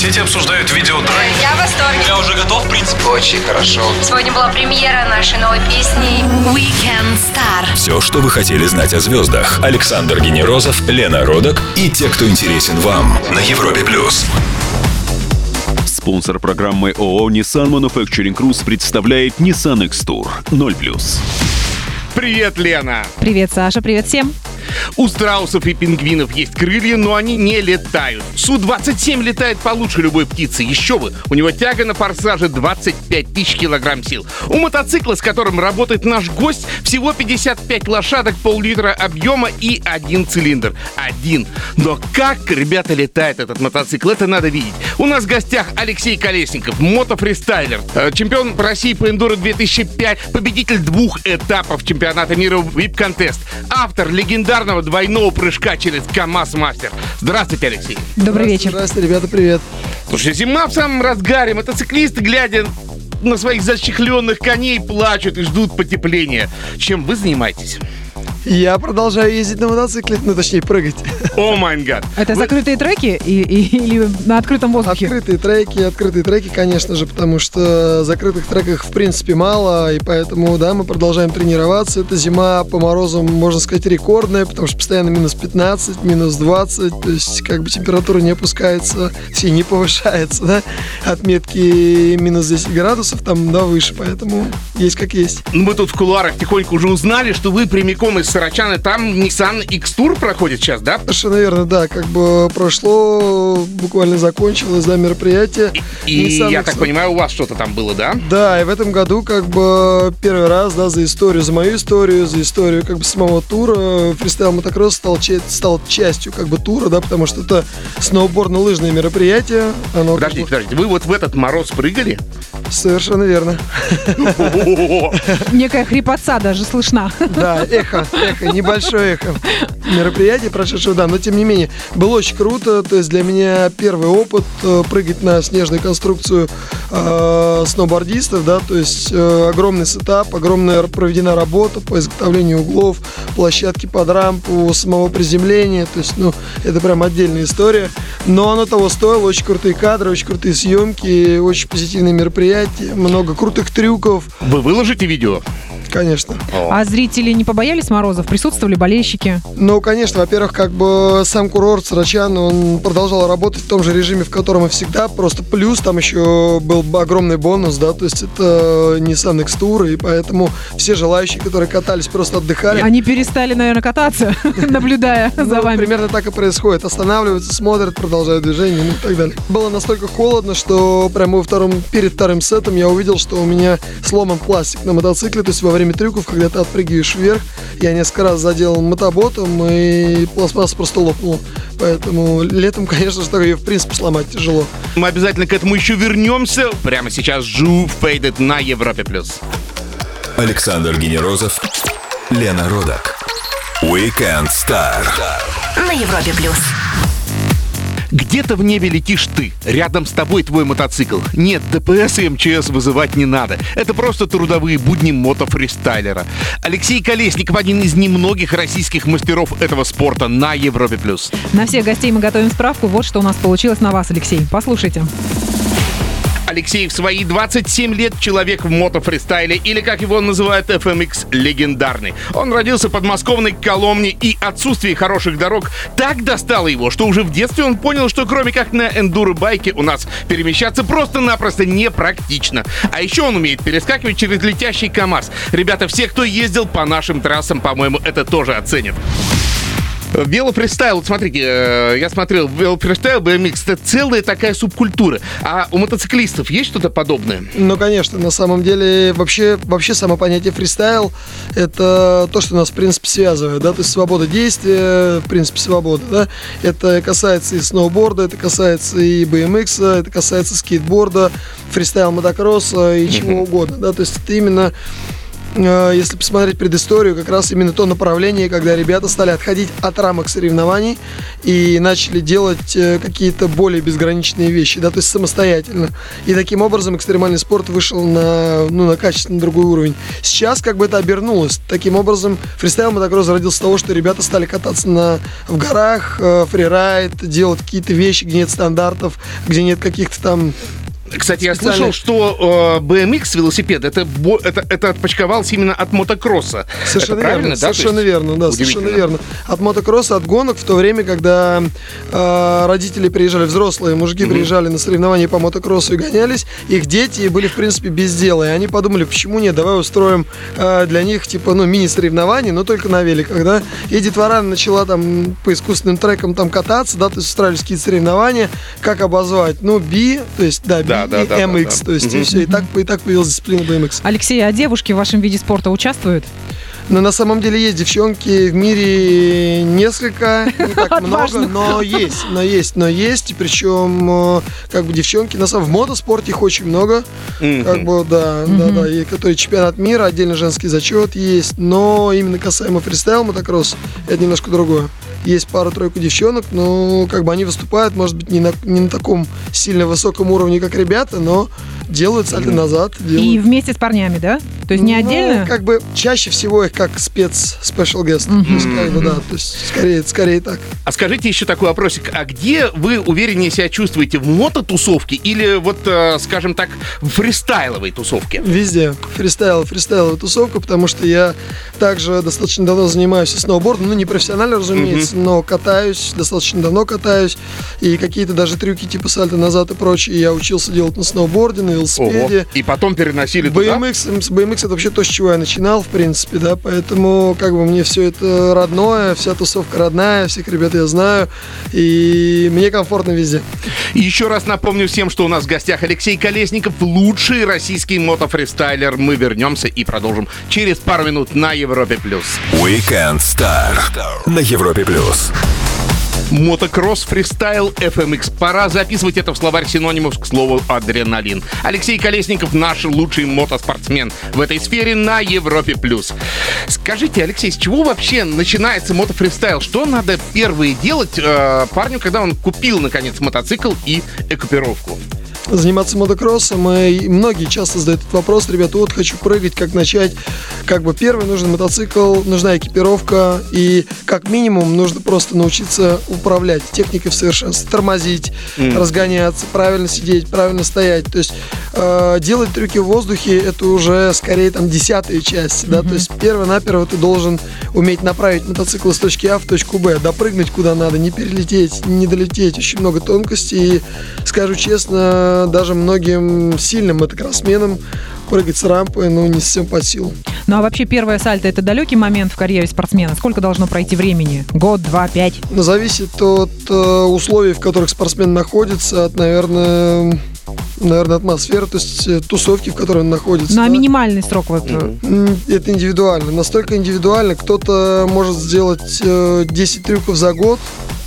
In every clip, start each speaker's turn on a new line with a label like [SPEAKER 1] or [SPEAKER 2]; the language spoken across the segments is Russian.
[SPEAKER 1] соцсети обсуждают видеотрек.
[SPEAKER 2] Я в восторге.
[SPEAKER 1] Я уже готов, в принципе.
[SPEAKER 3] Очень хорошо.
[SPEAKER 2] Сегодня была премьера нашей новой песни Weekend Star.
[SPEAKER 4] Все, что вы хотели знать о звездах. Александр Генерозов, Лена Родок и те, кто интересен вам на Европе плюс.
[SPEAKER 5] Спонсор программы ООО Nissan Manufacturing Cruise представляет Nissan X-Tour 0+.
[SPEAKER 6] Привет, Лена!
[SPEAKER 7] Привет, Саша, привет всем.
[SPEAKER 6] У страусов и пингвинов есть крылья, но они не летают. Су-27 летает получше любой птицы. Еще бы, у него тяга на форсаже 25 тысяч килограмм сил. У мотоцикла, с которым работает наш гость, всего 55 лошадок, пол-литра объема и один цилиндр. Один. Но как, ребята, летает этот мотоцикл, это надо видеть. У нас в гостях Алексей Колесников, мотофристайлер, э, чемпион России по эндуро 2005, победитель двух этапов чемпионата мира VIP Contest, автор легендарного двойного прыжка через КАМАЗ Мастер. Здравствуйте, Алексей.
[SPEAKER 7] Добрый вечер.
[SPEAKER 8] Здравствуйте, ребята, привет.
[SPEAKER 6] Слушай, зима в самом разгаре. Мотоциклисты, глядя на своих защехленных коней, плачут и ждут потепления. Чем вы занимаетесь?
[SPEAKER 8] Я продолжаю ездить на мотоцикле, ну точнее прыгать.
[SPEAKER 6] О май гад.
[SPEAKER 7] Это закрытые треки и, и- или на открытом воздухе?
[SPEAKER 8] Открытые треки, открытые треки, конечно же, потому что закрытых треков в принципе мало, и поэтому, да, мы продолжаем тренироваться. Эта зима по морозам, можно сказать, рекордная, потому что постоянно минус 15, минус 20, то есть как бы температура не опускается, точнее, не повышается, да, отметки минус 10 градусов, там, да, выше, поэтому есть как есть.
[SPEAKER 6] Ну, мы тут в кулуарах тихонько уже узнали, что вы прямиком из Сарачана. Там Nissan X-Tour проходит сейчас, да?
[SPEAKER 8] Совершенно верно, да, как бы прошло, буквально закончилось, да, мероприятие.
[SPEAKER 6] И
[SPEAKER 8] Nissan
[SPEAKER 6] я так понимаю, у вас что-то там было, да?
[SPEAKER 8] Да, и в этом году как бы первый раз, да, за историю, за мою историю, за историю как бы самого тура фристайл мотокросс стал, стал частью как бы тура, да, потому что это сноуборно-лыжное мероприятие. Оно как
[SPEAKER 6] Подождите,
[SPEAKER 8] бы-
[SPEAKER 6] подождите, вы вот в этот мороз прыгали?
[SPEAKER 8] Совершенно верно.
[SPEAKER 7] Некая хрипотца даже слышна.
[SPEAKER 8] Да, эхо, эхо, небольшое эхо мероприятия прошедшего, да, но тем не менее, было очень круто, то есть для меня первый опыт э, прыгать на снежную конструкцию э, сноубордистов, да, то есть э, огромный сетап, огромная проведена работа по изготовлению углов, площадки под рампу, самого приземления, то есть, ну, это прям отдельная история, но оно того стоило, очень крутые кадры, очень крутые съемки, очень позитивные мероприятия, много крутых трюков,
[SPEAKER 6] Вы выложите видео?
[SPEAKER 8] Конечно.
[SPEAKER 7] А зрители не побоялись морозов? Присутствовали болельщики?
[SPEAKER 8] Ну, конечно, во-первых, как бы сам курорт Сарачан, он продолжал работать в том же режиме, в котором и всегда, просто плюс там еще был бы огромный бонус, да, то есть это Nissan X-Tour, и поэтому все желающие, которые катались, просто отдыхали.
[SPEAKER 7] Они перестали, наверное, кататься, наблюдая за
[SPEAKER 8] Ну,
[SPEAKER 7] вами.
[SPEAKER 8] Примерно так и происходит. Останавливаются, смотрят, продолжают движение, ну и так далее. Было настолько холодно, что прямо во втором, перед вторым сетом я увидел, что у меня сломан пластик на мотоцикле. То есть во время трюков, когда ты отпрыгиваешь вверх, я несколько раз задел мотоботом, и пластмасса просто лопнула. Поэтому летом, конечно же, ее в принципе сломать тяжело.
[SPEAKER 6] Мы обязательно к этому еще вернемся. Прямо сейчас Жу Фейдед на Европе+. плюс.
[SPEAKER 4] Александр Генерозов, Лена Родок. Weekend Star.
[SPEAKER 2] На Европе Плюс.
[SPEAKER 6] Где-то в небе летишь ты, рядом с тобой твой мотоцикл. Нет, ДПС и МЧС вызывать не надо. Это просто трудовые будни мотофристайлера. Алексей Колесников один из немногих российских мастеров этого спорта на Европе+. плюс.
[SPEAKER 7] На всех гостей мы готовим справку. Вот что у нас получилось на вас, Алексей. Послушайте.
[SPEAKER 6] Алексей в свои 27 лет человек в мотофристайле, или как его называют FMX, легендарный. Он родился в подмосковной Коломне, и отсутствие хороших дорог так достало его, что уже в детстве он понял, что кроме как на эндуро-байке у нас перемещаться просто-напросто непрактично. А еще он умеет перескакивать через летящий КАМАЗ. Ребята, все, кто ездил по нашим трассам, по-моему, это тоже оценят. Велофристайл, вот смотрите, э, я смотрел, велофристайл, BMX, это целая такая субкультура. А у мотоциклистов есть что-то подобное?
[SPEAKER 8] Ну, конечно, на самом деле, вообще, вообще само понятие фристайл – это то, что нас, в принципе, связывает, да, то есть свобода действия, в принципе, свобода, да. Это касается и сноуборда, это касается и BMX, это касается скейтборда, фристайл мотокросса и чего угодно, да, то есть это именно если посмотреть предысторию, как раз именно то направление, когда ребята стали отходить от рамок соревнований и начали делать э, какие-то более безграничные вещи, да, то есть самостоятельно. И таким образом экстремальный спорт вышел на, ну, на качественно другой уровень. Сейчас как бы это обернулось. Таким образом, фристайл мотокросс родился с того, что ребята стали кататься на, в горах, э, фрирайд, делать какие-то вещи, где нет стандартов, где нет каких-то там
[SPEAKER 6] Кстати, я слышал, что э, BMX велосипед это, это, это отпочковалось именно от мотокросса.
[SPEAKER 8] Совершенно
[SPEAKER 6] это
[SPEAKER 8] верно,
[SPEAKER 6] да?
[SPEAKER 8] Совершенно верно, да, совершенно верно. От мотокросса, от гонок в то время, когда э, родители приезжали, взрослые мужики приезжали на соревнования по мотокроссу и гонялись, их дети были, в принципе, без дела. И они подумали, почему нет, давай устроим э, для них, типа, ну, мини-соревнования, но только на великах, да. И детвора начала там по искусственным трекам там кататься, да, то есть устраивались какие-то соревнования, как обозвать, ну, B, то есть, да, B
[SPEAKER 6] Да, да,
[SPEAKER 8] и
[SPEAKER 6] да, да,
[SPEAKER 8] MX,
[SPEAKER 6] да.
[SPEAKER 8] то есть, и
[SPEAKER 6] Мгм.
[SPEAKER 8] все, и так, и так появилась дисциплина BMX.
[SPEAKER 7] Алексей, а девушки в вашем виде спорта участвуют?
[SPEAKER 8] Но на самом деле есть девчонки в мире несколько, не так много, но есть, но есть, но есть. И Причем, э, как бы девчонки, на самом в мотоспорте их очень много. Как бы, да, да, да. И который чемпионат мира, отдельно женский зачет есть. Но именно касаемо фристайл мотокросс, это немножко другое. Есть пара-тройку девчонок, но как бы они выступают, может быть, не на, не на таком сильно высоком уровне, как ребята, но делают сальто назад.
[SPEAKER 7] И
[SPEAKER 8] Делают
[SPEAKER 7] вместе с парнями, да? То есть не
[SPEAKER 8] ну,
[SPEAKER 7] отдельно?
[SPEAKER 8] как бы чаще всего их как спец special guest. Есть, как бы, да, то есть скорее, скорее так.
[SPEAKER 6] А скажите еще такой вопросик. А где вы увереннее себя чувствуете? В мототусовке или вот, э, скажем так, в фристайловой тусовке?
[SPEAKER 8] Везде. Фристайл, фристайловая тусовка, потому что я также достаточно давно занимаюсь сноубордом, ну не профессионально, разумеется, но катаюсь, достаточно давно катаюсь, и какие-то даже трюки типа сальто назад и прочее я учился делать на сноуборде, на велосипеде.
[SPEAKER 6] И потом переносили туда?
[SPEAKER 8] BMX, это вообще то, с чего я начинал, в принципе, да, поэтому как бы мне все это родное, вся тусовка родная, всех ребят я знаю, и мне комфортно везде.
[SPEAKER 6] И еще раз напомню всем, что у нас в гостях Алексей Колесников, лучший российский мотофристайлер. Мы вернемся и продолжим через пару минут на Европе+. плюс.
[SPEAKER 4] Weekend Star на Европе плюс.
[SPEAKER 6] Мотокросс, фристайл, FMX. Пора записывать это в словарь синонимов к слову адреналин. Алексей Колесников наш лучший мотоспортсмен в этой сфере на Европе+. плюс. Скажите, Алексей, с чего вообще начинается мотофристайл? Что надо первое делать э, парню, когда он купил, наконец, мотоцикл и экипировку?
[SPEAKER 8] Заниматься мотокроссом, и многие часто задают этот вопрос, ребята, вот хочу прыгать, как начать. Как бы первый нужен мотоцикл, нужна экипировка, и как минимум нужно просто научиться управлять техникой в совершенстве, тормозить, разгоняться, правильно сидеть, правильно стоять. То есть э, делать трюки в воздухе это уже скорее там десятая часть, да, то есть перво-наперво ты должен уметь направить мотоцикл с точки А в точку Б, допрыгнуть куда надо, не перелететь, не долететь, очень много тонкостей. И, скажу честно, даже многим сильным мотокроссменам прыгать с рампы, ну, не совсем по силу.
[SPEAKER 7] Ну а вообще первое сальто это далекий момент в карьере спортсмена. Сколько должно пройти времени? Год, два, пять?
[SPEAKER 8] Но зависит от э, условий, в которых спортсмен находится, от, наверное, наверное, атмосферы, то есть э, тусовки, в которой он находится.
[SPEAKER 7] Ну а
[SPEAKER 8] да.
[SPEAKER 7] минимальный срок вот. э,
[SPEAKER 8] Это индивидуально. Настолько индивидуально. Кто-то может сделать э, 10 трюков за год,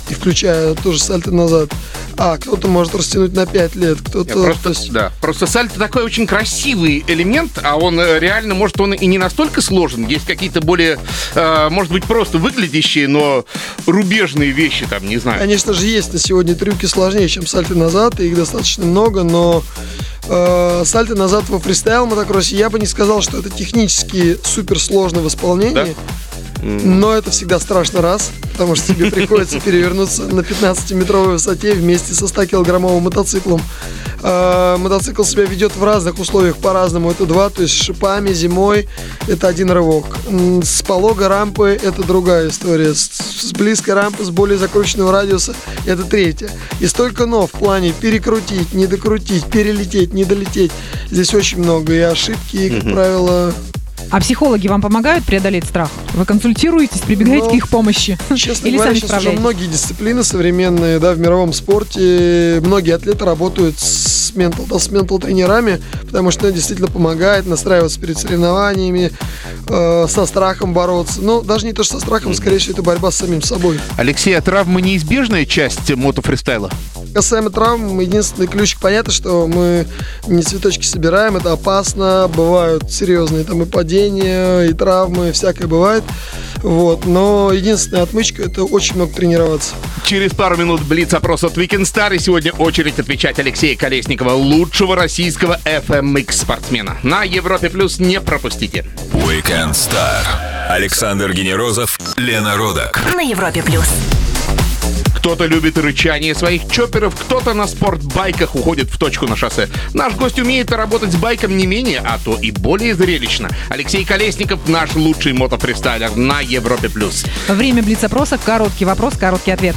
[SPEAKER 8] и включая тоже сальто назад. А кто-то может растянуть на 5 лет, кто-то... то
[SPEAKER 6] Просто,
[SPEAKER 8] есть-
[SPEAKER 6] да, просто сальто такой очень красивый элемент, а он э, реально, может, он и не настолько сложен. Есть какие-то более, э, может быть, просто выглядящие, но рубежные вещи, там, не знаю.
[SPEAKER 8] Конечно же, есть на сегодня трюки сложнее, чем сальто назад, и их достаточно много, но э, сальто назад во фристайл мотокроссе я бы не сказал, что это технически супер сложно в исполнении. Но это всегда страшно раз, потому что тебе приходится перевернуться на 15-метровой высоте вместе со 100-килограммовым мотоциклом. Э, Мотоцикл себя ведет в разных условиях по-разному. Это два, то есть с шипами зимой это один рывок. С полога рампы это другая история. С, с близкой рампы, с более закрученного радиуса это третья. И столько но в плане перекрутить, не докрутить, перелететь, не долететь. Здесь очень много. И ошибки, и, как правило,
[SPEAKER 7] А психологи вам помогают преодолеть страх? Вы консультируетесь, прибегаете
[SPEAKER 8] Ну,
[SPEAKER 7] к их помощи?
[SPEAKER 8] Честно
[SPEAKER 7] Или
[SPEAKER 8] говоря,
[SPEAKER 7] сами
[SPEAKER 8] сейчас уже многие дисциплины современные, да, в мировом спорте, многие атлеты работают с ментал, да, с ментал тренерами, потому что это действительно помогает настраиваться перед соревнованиями, э, со страхом бороться. Ну, даже не то, что со страхом, скорее всего, это борьба с самим собой.
[SPEAKER 6] Алексей, а травмы неизбежная часть мотофристайла?
[SPEAKER 8] Касаемо травм, единственный ключик, понятно, что мы не цветочки собираем, это опасно, бывают серьезные там и падения, и травмы, всякое бывает. Вот. Но единственная отмычка это очень много тренироваться.
[SPEAKER 6] Через пару минут блиц-опрос от Weekend Star. И сегодня очередь отвечать Алексея Колесникова, лучшего российского FMX спортсмена. На Европе Плюс не пропустите.
[SPEAKER 4] Weekend Star. Александр Генерозов, Лена Родак.
[SPEAKER 2] На Европе плюс.
[SPEAKER 6] Кто-то любит рычание своих чоперов, кто-то на спортбайках уходит в точку на шоссе. Наш гость умеет работать с байком не менее, а то и более зрелищно. Алексей Колесников, наш лучший мотофристайлер на Европе+. плюс.
[SPEAKER 7] Время блиц-опроса. Короткий вопрос, короткий ответ.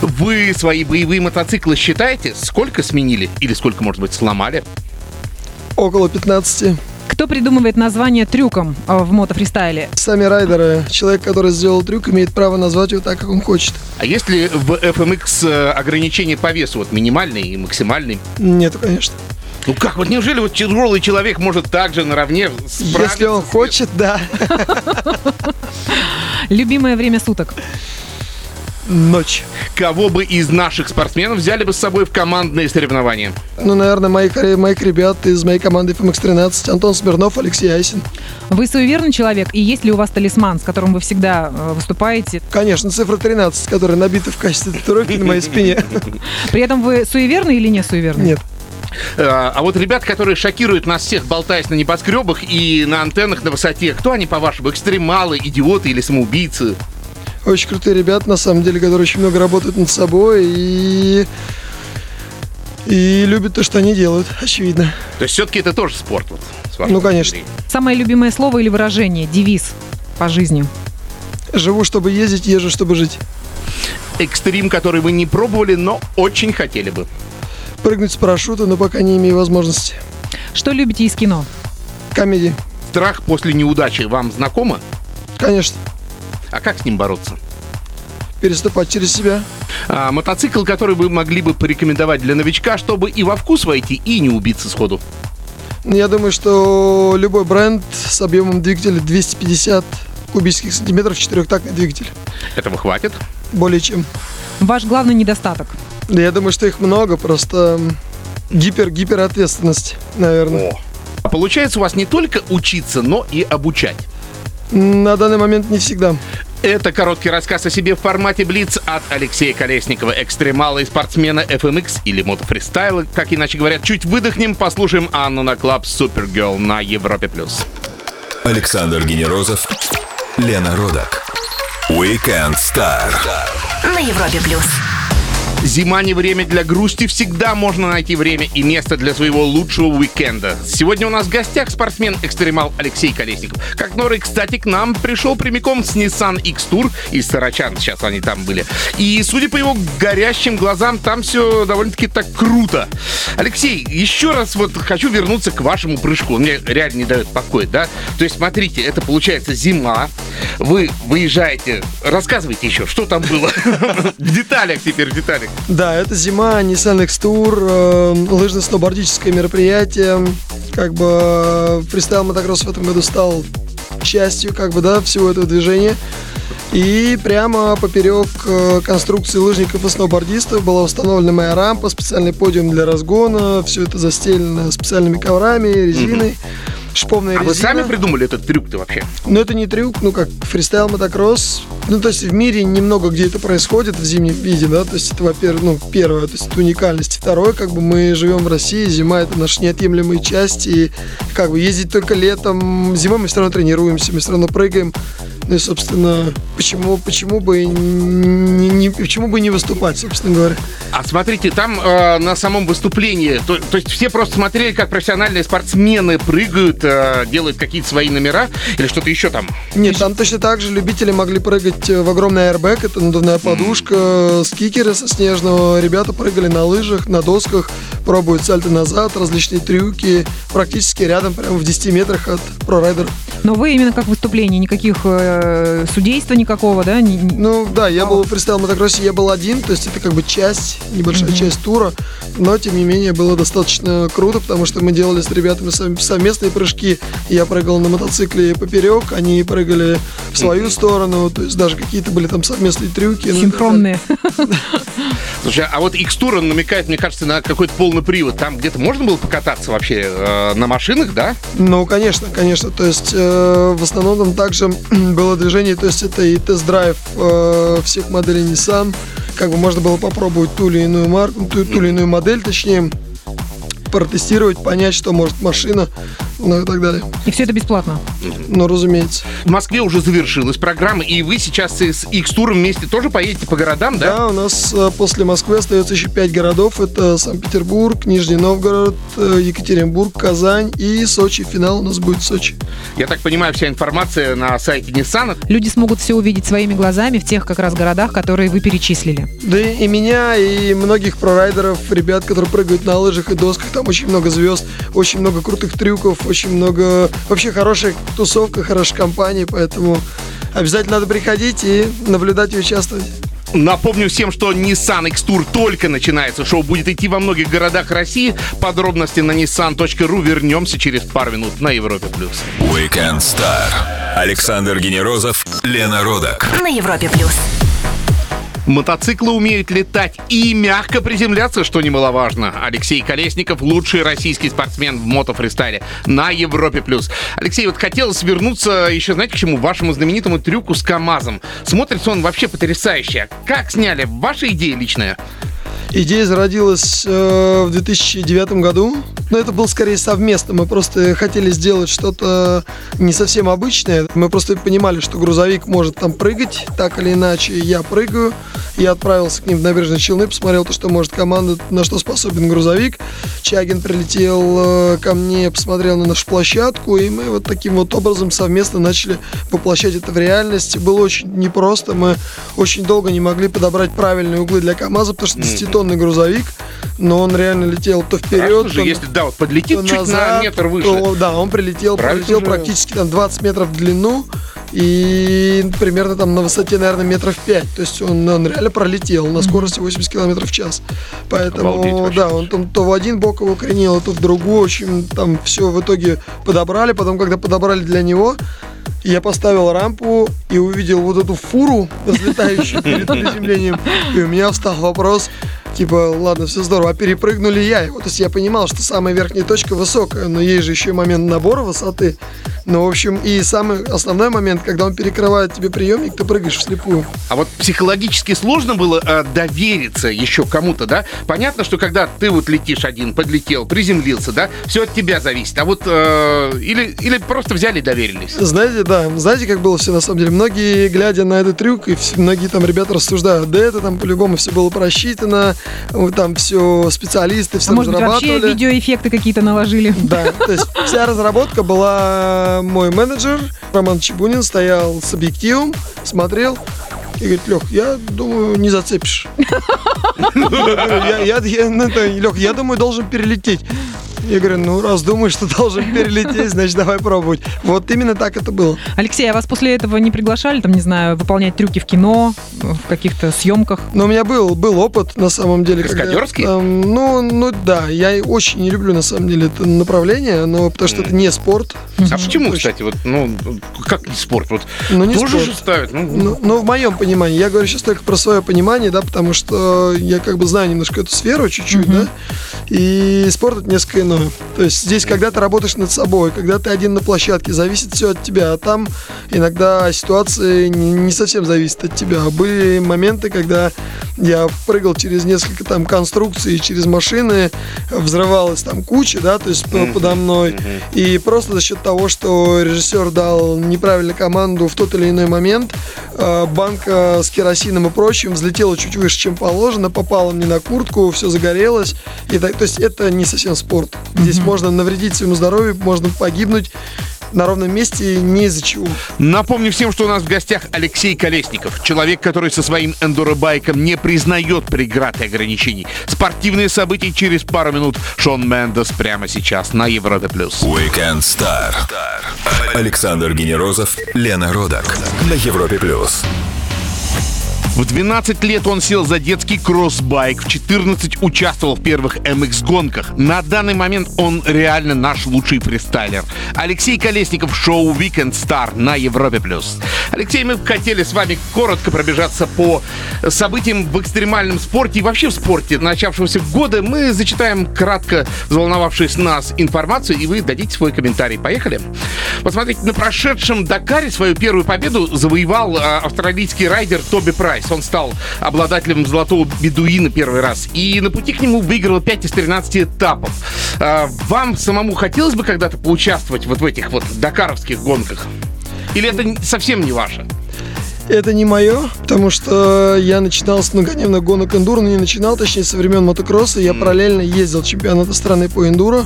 [SPEAKER 6] Вы свои боевые мотоциклы считаете? Сколько сменили? Или сколько, может быть, сломали?
[SPEAKER 8] Около 15.
[SPEAKER 7] Кто придумывает название трюком э, в мотофристайле?
[SPEAKER 8] Сами райдеры, человек, который сделал трюк, имеет право назвать его так, как он хочет.
[SPEAKER 6] А есть ли в FMX э, ограничения по весу? Вот минимальный и максимальный?
[SPEAKER 8] Нет, конечно.
[SPEAKER 6] Ну как, вот неужели вот тяжелый человек может так же наравне справиться?
[SPEAKER 8] Если он хочет, да.
[SPEAKER 7] Любимое время суток.
[SPEAKER 8] Ночь.
[SPEAKER 6] Кого бы из наших спортсменов взяли бы с собой в командные соревнования?
[SPEAKER 8] Ну, наверное, моих, моих ребят из моей команды FMX-13. Антон Смирнов, Алексей Айсин.
[SPEAKER 7] Вы суеверный человек, и есть ли у вас талисман, с которым вы всегда э, выступаете?
[SPEAKER 8] Конечно, цифра 13, которая набита в качестве татуировки на моей спине.
[SPEAKER 7] При этом вы суеверный или не суеверный?
[SPEAKER 8] Нет.
[SPEAKER 6] Э, А вот ребят, которые шокируют нас всех, болтаясь на небоскребах и на антеннах на высоте, кто они, по-вашему, экстремалы, идиоты или самоубийцы?
[SPEAKER 8] Очень крутые ребята, на самом деле, которые очень много работают над собой и... И любят то, что они делают, очевидно.
[SPEAKER 6] То есть все-таки это тоже спорт? Вот,
[SPEAKER 8] Ну, конечно.
[SPEAKER 6] зрения.
[SPEAKER 7] Самое любимое слово или выражение, девиз по жизни?
[SPEAKER 8] Живу, чтобы ездить, езжу, чтобы жить.
[SPEAKER 6] Экстрим, который вы не пробовали, но очень хотели бы.
[SPEAKER 8] Прыгнуть с парашюта, но пока не имею возможности.
[SPEAKER 7] Что любите из кино?
[SPEAKER 8] Комедии.
[SPEAKER 6] Страх после неудачи вам знакомо?
[SPEAKER 8] Конечно.
[SPEAKER 6] А как с ним бороться?
[SPEAKER 8] Переступать через себя.
[SPEAKER 6] А, мотоцикл, который вы могли бы порекомендовать для новичка, чтобы и во вкус войти, и не убиться сходу.
[SPEAKER 8] Я думаю, что любой бренд с объемом двигателя 250 кубических сантиметров, четырехтактный двигатель.
[SPEAKER 6] Этого хватит.
[SPEAKER 8] Более чем.
[SPEAKER 7] Ваш главный недостаток?
[SPEAKER 8] Да я думаю, что их много, просто м, гипер-гипер ответственность, наверное.
[SPEAKER 6] А получается у вас не только учиться, но и обучать.
[SPEAKER 8] На данный момент не всегда.
[SPEAKER 6] Это короткий рассказ о себе в формате Блиц от Алексея Колесникова, экстремала и спортсмена FMX или мотофристайла, как иначе говорят. Чуть выдохнем, послушаем Анну на клаб Супергерл на Европе+. плюс.
[SPEAKER 4] Александр Генерозов, Лена Родак. Weekend Star.
[SPEAKER 2] На Европе плюс.
[SPEAKER 6] Зима не время для грусти, всегда можно найти время и место для своего лучшего уикенда. Сегодня у нас в гостях спортсмен-экстремал Алексей Колесников. Как Норы, кстати, к нам пришел прямиком с Nissan X-Tour из Сарачан, сейчас они там были. И, судя по его горящим глазам, там все довольно-таки так круто. Алексей, еще раз вот хочу вернуться к вашему прыжку. Он мне реально не дает покоя, да? То есть, смотрите, это получается зима, вы выезжаете, рассказывайте еще, что там было. В деталях теперь, в деталях.
[SPEAKER 8] Да, это зима, Nissan X-Tour, э, лыжно-сноубордическое мероприятие. Как бы э, фристайл мотокросс в этом году стал частью, как бы, да, всего этого движения. И прямо поперек э, конструкции лыжников и сноубордистов была установлена моя рампа, специальный подиум для разгона. Все это застелено специальными коврами, резиной. Шиповная
[SPEAKER 6] А
[SPEAKER 8] резина.
[SPEAKER 6] вы сами придумали этот трюк-то вообще?
[SPEAKER 8] Но это не трюк, ну как фристайл мотокросс. Ну, то есть в мире немного где это происходит в зимнем виде, да, то есть это, во-первых, ну, первое, то есть это уникальность. Второе, как бы мы живем в России, зима это наша неотъемлемая часть, и как бы ездить только летом, зимой мы все равно тренируемся, мы все равно прыгаем. Ну и, собственно, почему, почему бы не, не- почему бы не выступать, собственно говоря.
[SPEAKER 6] А смотрите, там э, на самом выступлении, то, то есть все просто смотрели, как профессиональные спортсмены прыгают, э, делают какие-то свои номера или что-то еще там.
[SPEAKER 8] Нет, там точно так же любители могли прыгать э, в огромный airbag, это надувная подушка, с кикера со снежного. Ребята прыгали на лыжах, на досках, пробуют сальто назад, различные трюки, практически рядом, прямо в 10 метрах от прорайдера.
[SPEAKER 7] Но вы именно как выступление, никаких э, судейства никакого, да? Ни- ни-
[SPEAKER 8] Ну да, я был представил мотокроссе, я был один, то есть это как бы часть, небольшая часть тура, но тем не менее было достаточно круто, потому что мы делали с ребятами сов- совместные прыжки. Я прыгал на мотоцикле поперек, они прыгали в свою сторону, то есть даже какие-то были там совместные трюки. ну.
[SPEAKER 7] Синхронные.
[SPEAKER 6] Слушай, а вот X-Tour намекает, мне кажется, на какой-то полный привод. Там где-то можно было покататься вообще э, на машинах, да?
[SPEAKER 8] Ну, конечно, конечно. То есть э, в основном там также было движение, то есть это и тест-драйв э, всех моделей Nissan. Как бы можно было попробовать ту или иную марку, ту, ту или иную модель, точнее, протестировать, понять, что может машина, ну и так далее.
[SPEAKER 7] И все это бесплатно.
[SPEAKER 8] Ну, разумеется.
[SPEAKER 6] В Москве уже завершилась программа, и вы сейчас с X-Туром вместе тоже поедете по городам, да?
[SPEAKER 8] Да, у нас э, после Москвы остается еще пять городов. Это Санкт-Петербург, Нижний Новгород, э, Екатеринбург, Казань и Сочи. Финал у нас будет в Сочи.
[SPEAKER 6] Я так понимаю, вся информация на сайте Nissan.
[SPEAKER 7] Люди смогут все увидеть своими глазами в тех как раз городах, которые вы перечислили.
[SPEAKER 8] Да и меня, и многих прорайдеров, ребят, которые прыгают на лыжах и досках. Там очень много звезд, очень много крутых трюков, очень много... Вообще хорошая тусовка, хорошая компания, поэтому обязательно надо приходить и наблюдать и участвовать.
[SPEAKER 6] Напомню всем, что Nissan X-Tour только начинается. Шоу будет идти во многих городах России. Подробности на nissan.ru. Вернемся через пару минут на Европе+. плюс.
[SPEAKER 4] Weekend Star. Александр Генерозов, Лена Родак.
[SPEAKER 2] На Европе плюс.
[SPEAKER 6] Мотоциклы умеют летать и мягко приземляться, что немаловажно. Алексей Колесников – лучший российский спортсмен в мотофристайле на Европе+. плюс. Алексей, вот хотелось вернуться еще, знаете, к чему? Вашему знаменитому трюку с КАМАЗом. Смотрится он вообще потрясающе. Как сняли? Ваша идея личная?
[SPEAKER 8] Идея зародилась э, в 2009 году, но это было скорее совместно. Мы просто хотели сделать что-то не совсем обычное. Мы просто понимали, что грузовик может там прыгать, так или иначе. Я прыгаю. Я отправился к ним в набережные Челны, посмотрел то, что может команда, на что способен грузовик. Чагин прилетел э, ко мне, посмотрел на нашу площадку, и мы вот таким вот образом совместно начали воплощать это в реальность. Было очень непросто. Мы очень долго не могли подобрать правильные углы для КАМАЗа, потому что 10-тонный грузовик, но он реально летел то вперед,
[SPEAKER 6] Страшно же,
[SPEAKER 8] то,
[SPEAKER 6] если, да, вот подлетит
[SPEAKER 8] то
[SPEAKER 6] чуть
[SPEAKER 8] назад,
[SPEAKER 6] на метр выше.
[SPEAKER 8] то- да, он прилетел,
[SPEAKER 6] Правильно
[SPEAKER 8] пролетел
[SPEAKER 6] же.
[SPEAKER 8] практически там 20 метров в длину и примерно там на высоте, наверное, метров 5. То есть он, он реально пролетел на скорости 80 км в час. Поэтому,
[SPEAKER 6] Обалдеть
[SPEAKER 8] да, он там то в один бок его кренил, то в другую. В общем, там все в итоге подобрали. Потом, когда подобрали для него, я поставил рампу и увидел вот эту фуру, взлетающую перед приземлением. И у меня встал вопрос, типа, ладно, все здорово, а перепрыгнули я его. То есть я понимал, что самая верхняя точка высокая, но есть же еще момент набора высоты. Ну, в общем, и самый основной момент, когда он перекрывает тебе приемник, ты прыгаешь вслепую.
[SPEAKER 6] А вот психологически сложно было э, довериться еще кому-то, да? Понятно, что когда ты вот летишь один, подлетел, приземлился, да, все от тебя зависит. А вот э, или, или просто взяли и доверились.
[SPEAKER 8] Знаете, да, знаете, как было все на самом деле? Многие, глядя на этот трюк, и вс- многие там ребята рассуждают, да это там по-любому все было просчитано, там все специалисты, все
[SPEAKER 7] А может быть, вообще
[SPEAKER 8] разрабатывали.
[SPEAKER 7] видеоэффекты какие-то наложили?
[SPEAKER 8] Да, то есть вся разработка была мой менеджер, Роман Чебунин, стоял с объективом, смотрел и говорит, Лех, я думаю, не зацепишь. Я, ну, Лех, я думаю, должен перелететь. Я говорю, ну, раз думаешь, что должен перелететь, значит, давай пробовать. Вот именно так это было.
[SPEAKER 7] Алексей, а вас после этого не приглашали, там, не знаю, выполнять трюки в кино, в каких-то съемках?
[SPEAKER 8] Но у меня был, был опыт, на самом деле. когда,
[SPEAKER 6] Каскадерский?
[SPEAKER 8] эм, ну, ну, да, я очень не люблю, на самом деле, это направление, но потому что это не спорт.
[SPEAKER 6] А почему,
[SPEAKER 8] То есть,
[SPEAKER 6] кстати, вот, ну, как не спорт? Вот
[SPEAKER 8] Ну, не
[SPEAKER 6] тоже
[SPEAKER 8] спорт.
[SPEAKER 6] же ставят. Ну,
[SPEAKER 8] Ну, ну, в моем понимании. Я говорю сейчас только про свое понимание, да, потому что я как бы знаю немножко эту сферу чуть-чуть, да. И спорт это несколько иное. То есть здесь, когда ты работаешь над собой, когда ты один на площадке, зависит все от тебя. А там иногда ситуации не, совсем зависят от тебя. Были моменты, когда я прыгал через несколько там конструкций, через машины, взрывалась там куча, да, то есть по- подо мной. И просто за счет того, что режиссер дал неправильно команду в тот или иной момент, э, банка с керосином и прочим взлетела чуть выше, чем положено, попала мне на куртку, все загорелось. И так, то есть это не совсем спорт. Здесь можно навредить своему здоровью, можно погибнуть. на ровном месте не из-за чего.
[SPEAKER 6] Напомню всем, что у нас в гостях Алексей Колесников. Человек, который со своим эндуробайком не признает преград и ограничений. Спортивные события через пару минут. Шон Мендес прямо сейчас на Европе+. плюс.
[SPEAKER 4] Weekend Star. Александр Генерозов, Лена Родак на Европе плюс.
[SPEAKER 6] В 12 лет он сел за детский кроссбайк, в 14 участвовал в первых MX-гонках. На данный момент он реально наш лучший фристайлер. Алексей Колесников, шоу Weekend Star на Европе+. плюс. Алексей, мы хотели с вами коротко пробежаться по событиям в экстремальном спорте и вообще в спорте начавшегося года. Мы зачитаем кратко взволновавшую нас информацию, и вы дадите свой комментарий. Поехали? Посмотрите, на прошедшем Дакаре свою первую победу завоевал э, австралийский райдер Тоби Прайс. Он стал обладателем золотого бедуина первый раз. И на пути к нему выиграл 5 из 13 этапов. А, Вам самому хотелось бы когда-то поучаствовать вот в этих вот дакаровских гонках? Или это совсем не ваше?
[SPEAKER 8] Это не мое, потому что я начинал с многодневных гонок эндуро, но не начинал, точнее, со времен мотокросса. Я параллельно ездил чемпионаты страны по эндуро.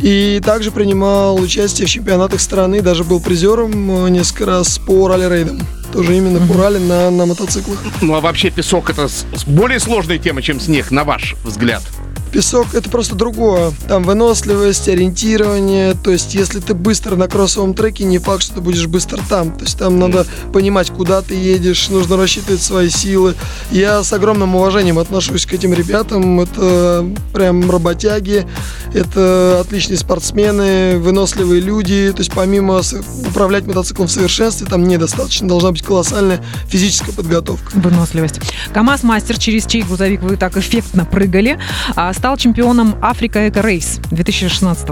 [SPEAKER 8] И также принимал участие в чемпионатах страны, даже был призером э, несколько раз по ралли-рейдам. Тоже именно ралли на, на мотоциклах.
[SPEAKER 6] Ну а вообще песок это более сложная тема, чем снег, на ваш взгляд.
[SPEAKER 8] Песок это просто другое. Там выносливость, ориентирование. То есть, если ты быстро на кроссовом треке, не факт, что ты будешь быстро там. То есть, там надо понимать, куда ты едешь, нужно рассчитывать свои силы. Я с огромным уважением отношусь к этим ребятам. Это прям работяги, это отличные спортсмены, выносливые люди. То есть, помимо управлять мотоциклом в совершенстве, там недостаточно. Должна быть колоссальная физическая подготовка.
[SPEAKER 7] Выносливость. КАМАЗ-мастер, через чей грузовик вы так эффектно прыгали, а, стал чемпионом Африка Эко Рейс 2016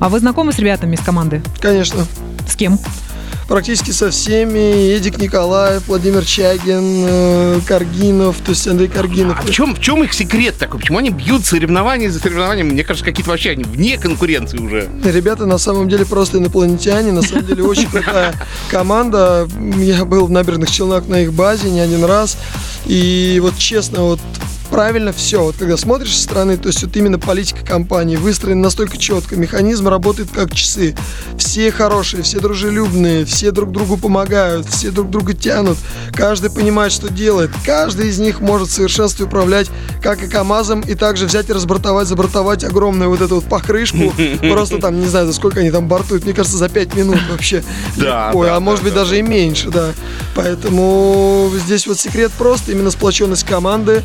[SPEAKER 7] А вы знакомы с ребятами из команды?
[SPEAKER 8] Конечно,
[SPEAKER 7] С кем?
[SPEAKER 8] практически со всеми. Эдик Николаев, Владимир Чагин, э, Каргинов, то есть Андрей Каргинов.
[SPEAKER 6] А в чем, в чем их секрет такой? Почему они бьют соревнования за соревнованием? Мне кажется, какие-то вообще они вне конкуренции уже.
[SPEAKER 8] Ребята на самом деле просто инопланетяне, на самом деле очень крутая команда. Я был в набережных Челнах на их базе не один раз. И вот честно, вот правильно все. Вот когда смотришь со стороны, то есть вот именно политика компании выстроена настолько четко, механизм работает как часы. Все хорошие, все дружелюбные, все друг другу помогают, все друг друга тянут. Каждый понимает, что делает. Каждый из них может в совершенстве управлять как и КАМАЗом, и также взять и разбортовать, забортовать огромную вот эту вот покрышку. Просто там, не знаю, за сколько они там бортуют. Мне кажется, за 5 минут вообще.
[SPEAKER 6] Да,
[SPEAKER 8] Легко,
[SPEAKER 6] да,
[SPEAKER 8] а может быть
[SPEAKER 6] да,
[SPEAKER 8] даже и меньше, да. Поэтому здесь вот секрет просто именно сплоченность команды,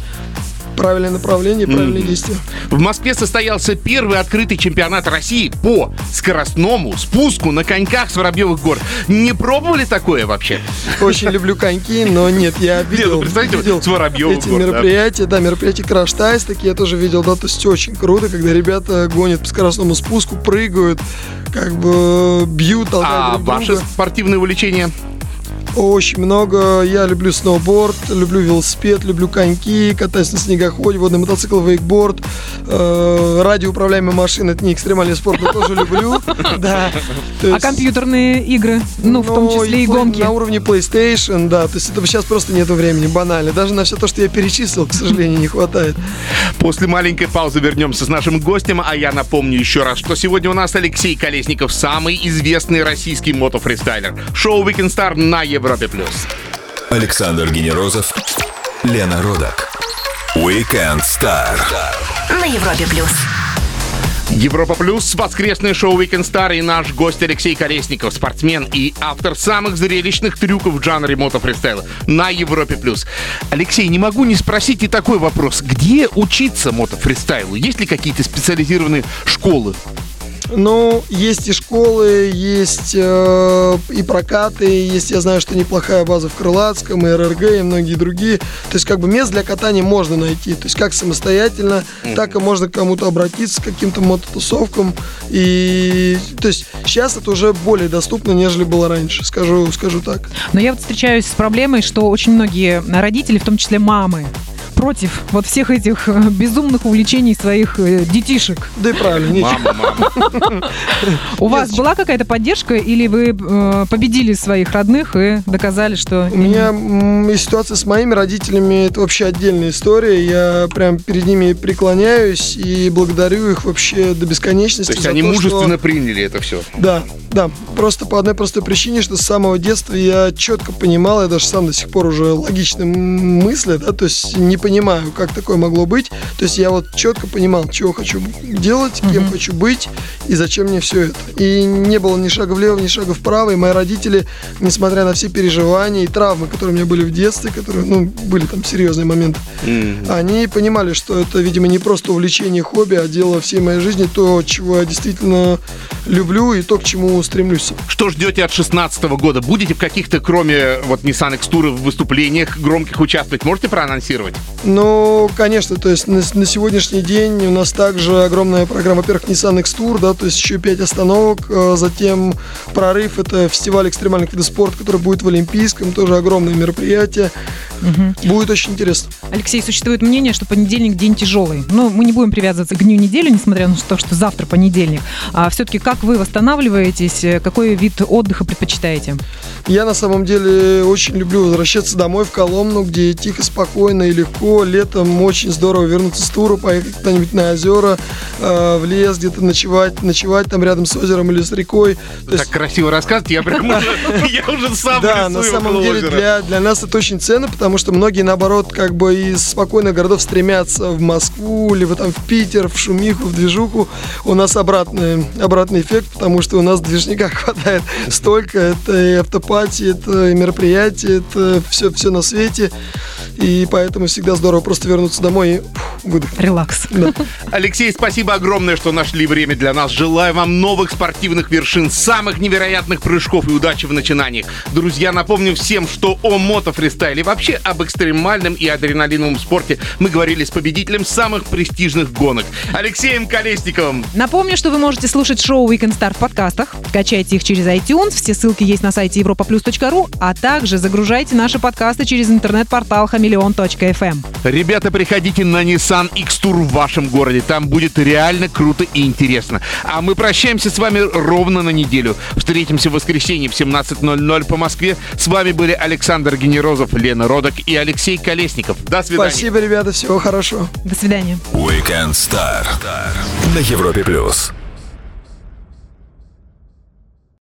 [SPEAKER 8] правильное направление, правильные действия.
[SPEAKER 6] В Москве состоялся первый открытый чемпионат России по скоростному спуску на коньках с Воробьевых гор. Не пробовали такое вообще?
[SPEAKER 8] Очень люблю коньки, но нет, я видел,
[SPEAKER 6] ну, представьте,
[SPEAKER 8] видел
[SPEAKER 6] с Воробьевых
[SPEAKER 8] эти
[SPEAKER 6] гор, да.
[SPEAKER 8] мероприятия, да, мероприятия Краш Тайс, такие я тоже видел, да, то есть очень круто, когда ребята гонят по скоростному спуску, прыгают, как бы бьют,
[SPEAKER 6] А
[SPEAKER 8] друг
[SPEAKER 6] ваше
[SPEAKER 8] друга. Очень много. Я люблю сноуборд, люблю велосипед, люблю коньки, катаюсь на снегоходе, водный мотоцикл, вейкборд, э, радиоуправляемая машина. Это не экстремальный спорт, но тоже люблю. Да. То
[SPEAKER 7] А компьютерные игры? Ну, в том
[SPEAKER 8] ну,
[SPEAKER 7] числе и гонки.
[SPEAKER 8] На уровне PlayStation, да. То есть этого сейчас просто нету времени, банально. Даже на все то, что я перечислил, к сожалению, не хватает.
[SPEAKER 6] После маленькой паузы вернемся с нашим гостем, а я напомню еще раз, что сегодня у нас Алексей Колесников, самый известный российский мотофристайлер. Шоу Weekend Star на Европе+. Плюс.
[SPEAKER 4] Александр Генерозов, Лена Родак. Weekend Star.
[SPEAKER 2] На Европе плюс.
[SPEAKER 6] Европа Плюс, воскресное шоу Weekend Star и наш гость Алексей Колесников, спортсмен и автор самых зрелищных трюков в жанре мотофристайла на Европе Плюс. Алексей, не могу не спросить и такой вопрос. Где учиться мотофристайлу? Есть ли какие-то специализированные школы?
[SPEAKER 8] Ну, есть и школы, есть э, и прокаты, есть, я знаю, что неплохая база в Крылатском, и РРГ, и многие другие. То есть, как бы мест для катания можно найти. То есть, как самостоятельно, так и можно к кому-то обратиться, к каким-то мототусовкам. И, то есть, сейчас это уже более доступно, нежели было раньше, скажу, скажу так.
[SPEAKER 7] Но я вот встречаюсь с проблемой, что очень многие родители, в том числе мамы, против вот всех этих э, безумных увлечений своих э, детишек.
[SPEAKER 8] Да и правильно, нечего.
[SPEAKER 6] Мама, мама.
[SPEAKER 7] У вас была какая-то поддержка или вы э, победили своих родных и доказали, что...
[SPEAKER 8] У меня ситуация с моими родителями это вообще отдельная история. Я прям перед ними преклоняюсь и благодарю их вообще до бесконечности.
[SPEAKER 6] То есть они
[SPEAKER 8] то, что-
[SPEAKER 6] мужественно приняли это все.
[SPEAKER 8] Да, да. Просто по одной простой причине, что с самого детства я четко понимал, я даже сам до сих пор уже логично мыслю, да, то есть не понимаю, как такое могло быть. То есть я вот четко понимал, чего хочу делать, кем хочу быть и зачем мне все это. И не было ни шага влево, ни шага вправо. И мои родители, несмотря на все переживания и травмы, которые у меня были в детстве, которые, ну, были там серьезные моменты, они понимали, что это, видимо, не просто увлечение, хобби, а дело всей моей жизни, то, чего я действительно люблю и то, к чему стремлюсь.
[SPEAKER 6] Что ждете от 2016 года? Будете в каких-то, кроме вот Nissan X-Tour, в выступлениях громких участвовать? Можете проанонсировать?
[SPEAKER 8] Ну, конечно, то есть на, на сегодняшний день у нас также огромная программа, во-первых, Nissan X-Tour, да, то есть еще 5 остановок, э, затем прорыв, это фестиваль экстремальных видов спорта, который будет в Олимпийском, тоже огромное мероприятие. Будет очень интересно.
[SPEAKER 7] Алексей, существует мнение, что понедельник день тяжелый. Но мы не будем привязываться к дню недели, несмотря на то, что завтра понедельник. А все-таки как вы восстанавливаетесь? Э, Какой вид отдыха предпочитаете?
[SPEAKER 8] Я на самом деле очень люблю возвращаться домой в Коломну, где тихо, спокойно и легко. Летом очень здорово вернуться с тура, поехать куда-нибудь на озера, э, в лес, где-то ночевать, ночевать там рядом с озером или с рекой. То
[SPEAKER 6] Так
[SPEAKER 8] есть,
[SPEAKER 6] красиво рассказывать, я прям уже, я уже сам
[SPEAKER 8] да, на самом деле для, для нас это очень ценно, потому что многие, наоборот, как бы из спокойных городов стремятся в Москву, либо там в Питер, в шумиху, в движуху. У нас обратный, обратный эффект, потому что у нас движника хватает столько. Это и автопати, это и мероприятия, это все, все на свете. И поэтому всегда здорово просто вернуться домой и выдохнуть.
[SPEAKER 7] Релакс.
[SPEAKER 8] Да.
[SPEAKER 6] Алексей, спасибо огромное, что нашли время для нас. Желаю вам новых спортивных вершин, самых невероятных прыжков и удачи в начинаниях. Друзья, напомню всем, что о мотофристайле, вообще об экстремальном и адреналиновом спорте мы говорили с победителем самых престижных гонок Алексеем Колесниковым.
[SPEAKER 7] Напомню, что вы можете слушать шоу Weekend Star в подкастах. Качайте их через iTunes. Все ссылки есть на сайте europaplus.ru, а также загружайте наши подкасты через интернет-портал хамелеон.фм.
[SPEAKER 6] Ребята, приходите на Nissan X-Tour в вашем городе. Там будет реально круто и интересно. А мы прощаемся с вами ровно на неделю. Встретимся в воскресенье в 17.00 по Москве. С вами были Александр Генерозов, Лена Родок и Алексей Колесников. До свидания.
[SPEAKER 8] Спасибо, ребята, всего хорошего.
[SPEAKER 7] До свидания.
[SPEAKER 4] Weekend Star на Европе плюс.